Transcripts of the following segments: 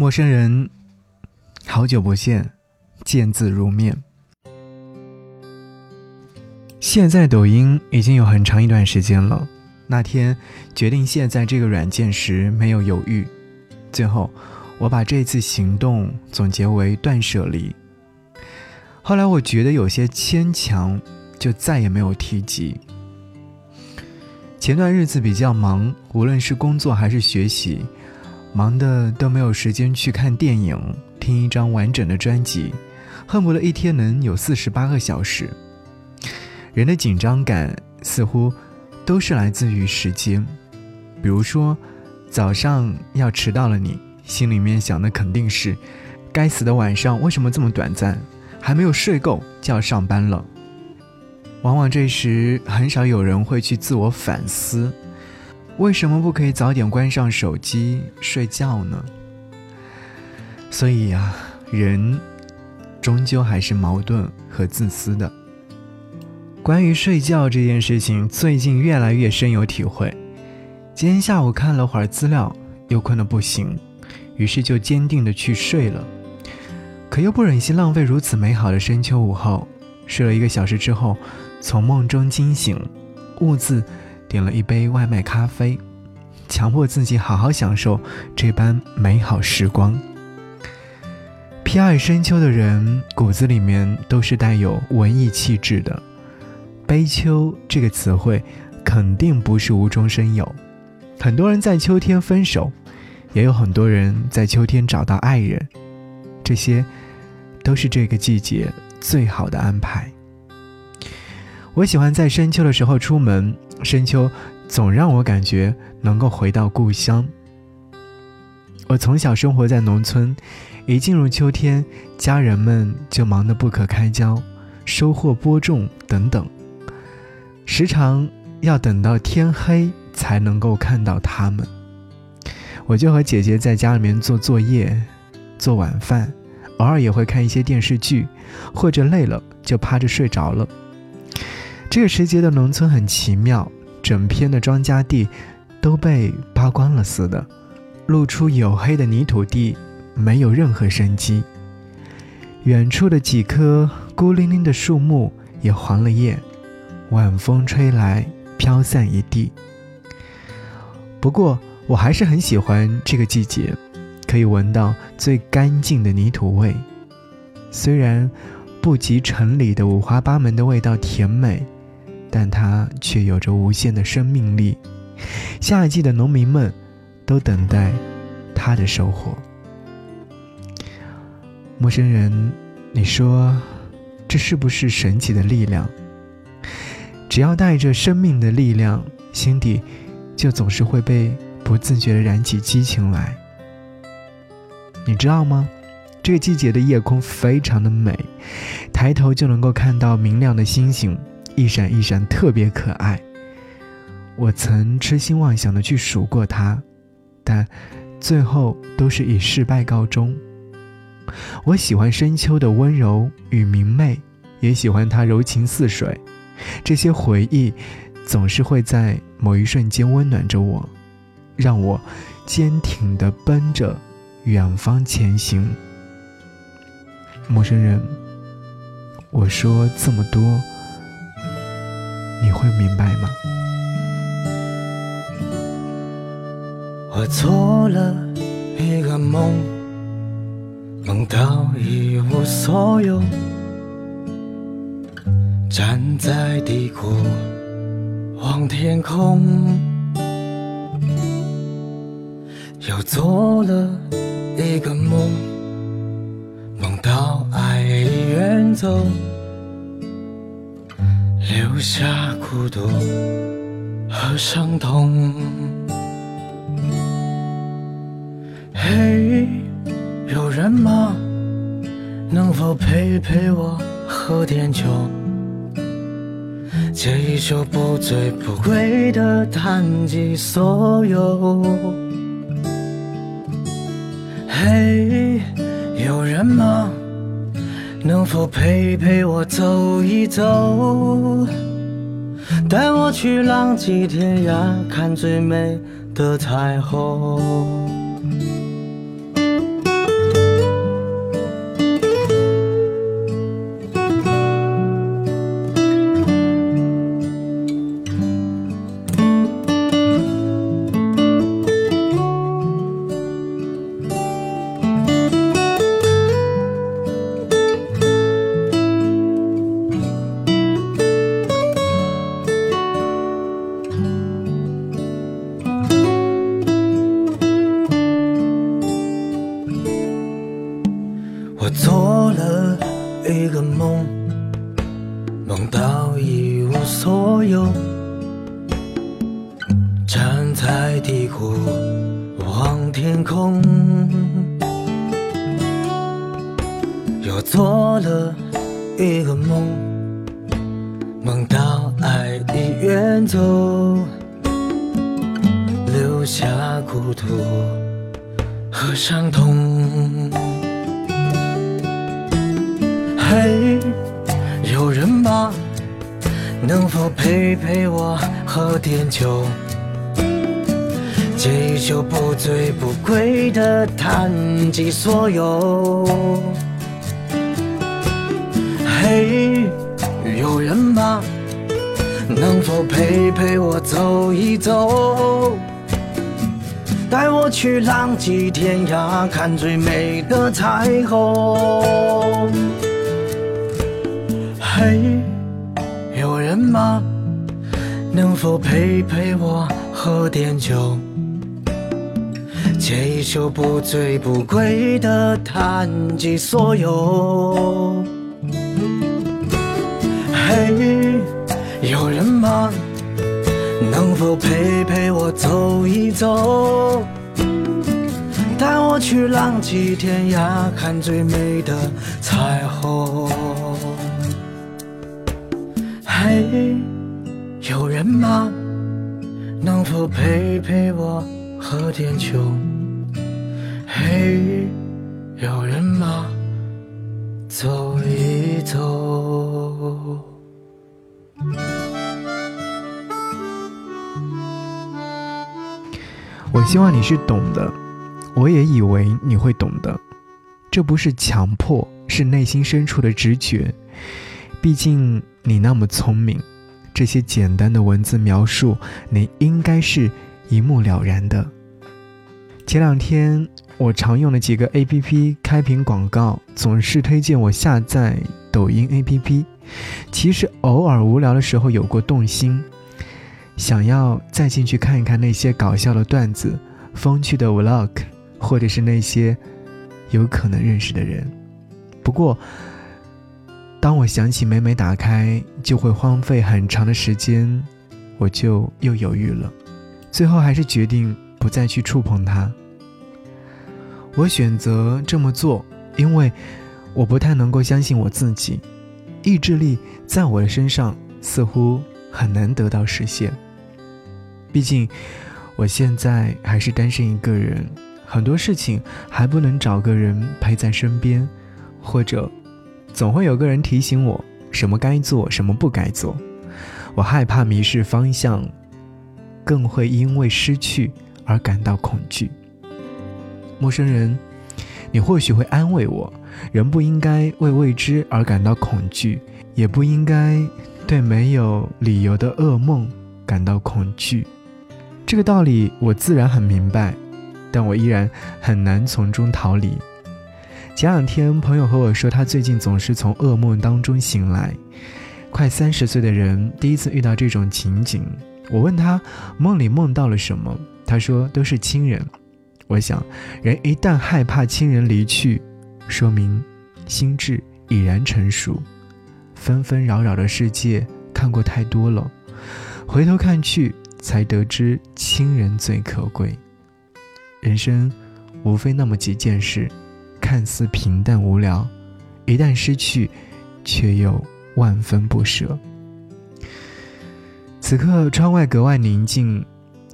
陌生人，好久不见，见字如面。现在抖音已经有很长一段时间了。那天决定卸载这个软件时没有犹豫，最后我把这次行动总结为断舍离。后来我觉得有些牵强，就再也没有提及。前段日子比较忙，无论是工作还是学习。忙的都没有时间去看电影、听一张完整的专辑，恨不得一天能有四十八个小时。人的紧张感似乎都是来自于时间，比如说早上要迟到了，你心里面想的肯定是：该死的晚上为什么这么短暂？还没有睡够就要上班了。往往这时很少有人会去自我反思。为什么不可以早点关上手机睡觉呢？所以呀，人终究还是矛盾和自私的。关于睡觉这件事情，最近越来越深有体会。今天下午看了会儿资料，又困得不行，于是就坚定的去睡了。可又不忍心浪费如此美好的深秋午后，睡了一个小时之后，从梦中惊醒，兀自。点了一杯外卖咖啡，强迫自己好好享受这般美好时光。偏爱深秋的人骨子里面都是带有文艺气质的，悲秋这个词汇肯定不是无中生有。很多人在秋天分手，也有很多人在秋天找到爱人，这些都是这个季节最好的安排。我喜欢在深秋的时候出门。深秋总让我感觉能够回到故乡。我从小生活在农村，一进入秋天，家人们就忙得不可开交，收获播种等等，时常要等到天黑才能够看到他们。我就和姐姐在家里面做作业、做晚饭，偶尔也会看一些电视剧，或者累了就趴着睡着了。这个时节的农村很奇妙，整片的庄稼地都被扒光了似的，露出黝黑的泥土地，没有任何生机。远处的几棵孤零零的树木也黄了叶，晚风吹来，飘散一地。不过，我还是很喜欢这个季节，可以闻到最干净的泥土味，虽然不及城里的五花八门的味道甜美。但它却有着无限的生命力，夏季的农民们都等待它的收获。陌生人，你说这是不是神奇的力量？只要带着生命的力量，心底就总是会被不自觉的燃起激情来。你知道吗？这个季节的夜空非常的美，抬头就能够看到明亮的星星。一闪一闪，特别可爱。我曾痴心妄想的去数过它，但最后都是以失败告终。我喜欢深秋的温柔与明媚，也喜欢它柔情似水。这些回忆总是会在某一瞬间温暖着我，让我坚挺的奔着远方前行。陌生人，我说这么多。你会明白吗？我做了一个梦，梦到一无所有，站在低谷望天空，又做了一个梦，梦到爱已远走。留下孤独和伤痛。嘿，有人吗？能否陪陪我喝点酒？借一首不醉不归的弹尽所有。嘿，有人吗？能否陪陪我走一走，带我去浪迹天涯，看最美的彩虹。做了一个梦，梦到一无所有，站在低谷望天空。又做了一个梦，梦到爱已远走，留下孤独和伤痛。嘿，有人吗？能否陪陪我喝点酒？借一酒不醉不归的谈及所有。嘿，有人吗？能否陪陪我走一走？带我去浪迹天涯，看最美的彩虹。嘿，有人吗？能否陪陪我喝点酒？借一首不醉不归的谈及所有。嘿，有人吗？能否陪陪我走一走？带我去浪迹天涯，看最美的彩虹。嘿，有人吗？能否陪陪我喝点酒？嘿，有人吗？走一走。我希望你是懂的，我也以为你会懂的。这不是强迫，是内心深处的直觉。毕竟你那么聪明，这些简单的文字描述，你应该是一目了然的。前两天我常用的几个 A P P 开屏广告，总是推荐我下载抖音 A P P。其实偶尔无聊的时候有过动心，想要再进去看一看那些搞笑的段子、风趣的 Vlog，或者是那些有可能认识的人。不过，当我想起每每打开就会荒废很长的时间，我就又犹豫了，最后还是决定不再去触碰它。我选择这么做，因为我不太能够相信我自己，意志力在我的身上似乎很难得到实现。毕竟我现在还是单身一个人，很多事情还不能找个人陪在身边，或者。总会有个人提醒我什么该做，什么不该做。我害怕迷失方向，更会因为失去而感到恐惧。陌生人，你或许会安慰我：人不应该为未知而感到恐惧，也不应该对没有理由的噩梦感到恐惧。这个道理我自然很明白，但我依然很难从中逃离。前两天，朋友和我说，他最近总是从噩梦当中醒来。快三十岁的人第一次遇到这种情景，我问他梦里梦到了什么，他说都是亲人。我想，人一旦害怕亲人离去，说明心智已然成熟。纷纷扰扰的世界看过太多了，回头看去，才得知亲人最可贵。人生无非那么几件事。看似平淡无聊，一旦失去，却又万分不舍。此刻窗外格外宁静，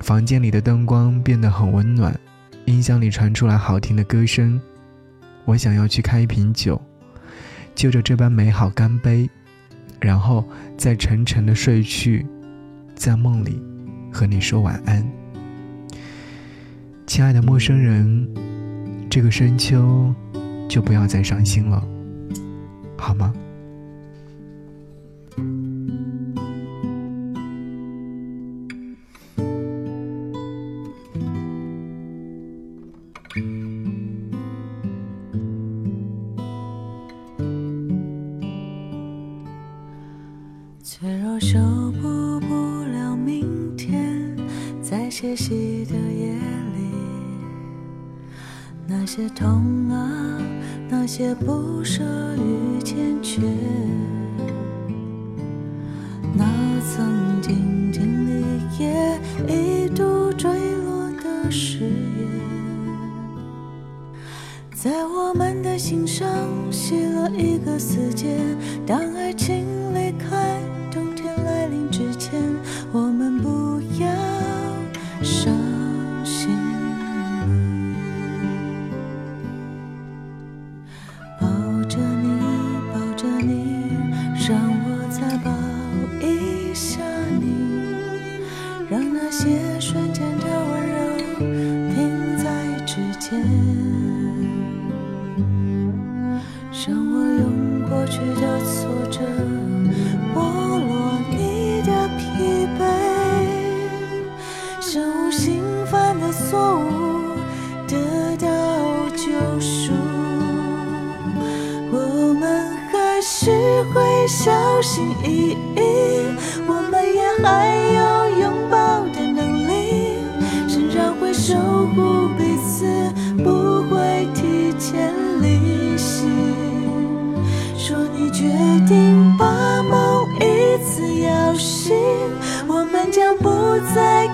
房间里的灯光变得很温暖，音箱里传出来好听的歌声。我想要去开一瓶酒，就着这般美好干杯，然后再沉沉的睡去，在梦里和你说晚安，亲爱的陌生人。这个深秋，就不要再伤心了，好吗？脆弱修补不了明天，在歇息的夜。些痛啊，那些不舍与欠缺，那曾经经历也一度坠落的誓言，在我们的心上写了一个死结。当爱情会小心翼翼，我们也还有拥抱的能力，甚至会守护彼此，不会提前离席。说你决定把某一次摇醒，我们将不再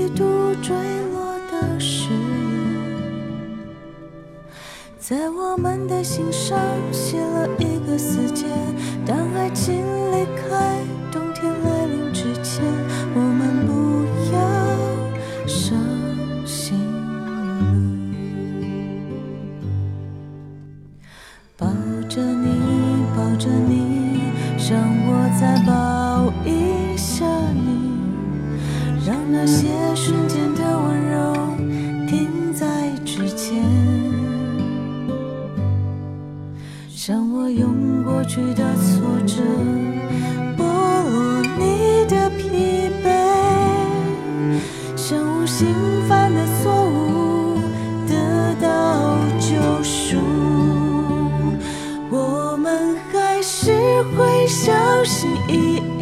一度坠落的誓言。在我们的心上写了一个死结。当爱情离开，那些瞬间的温柔停在指尖。让我用过去的挫折剥落你的疲惫，像无心犯的错误得到救赎。我们还是会小心翼翼，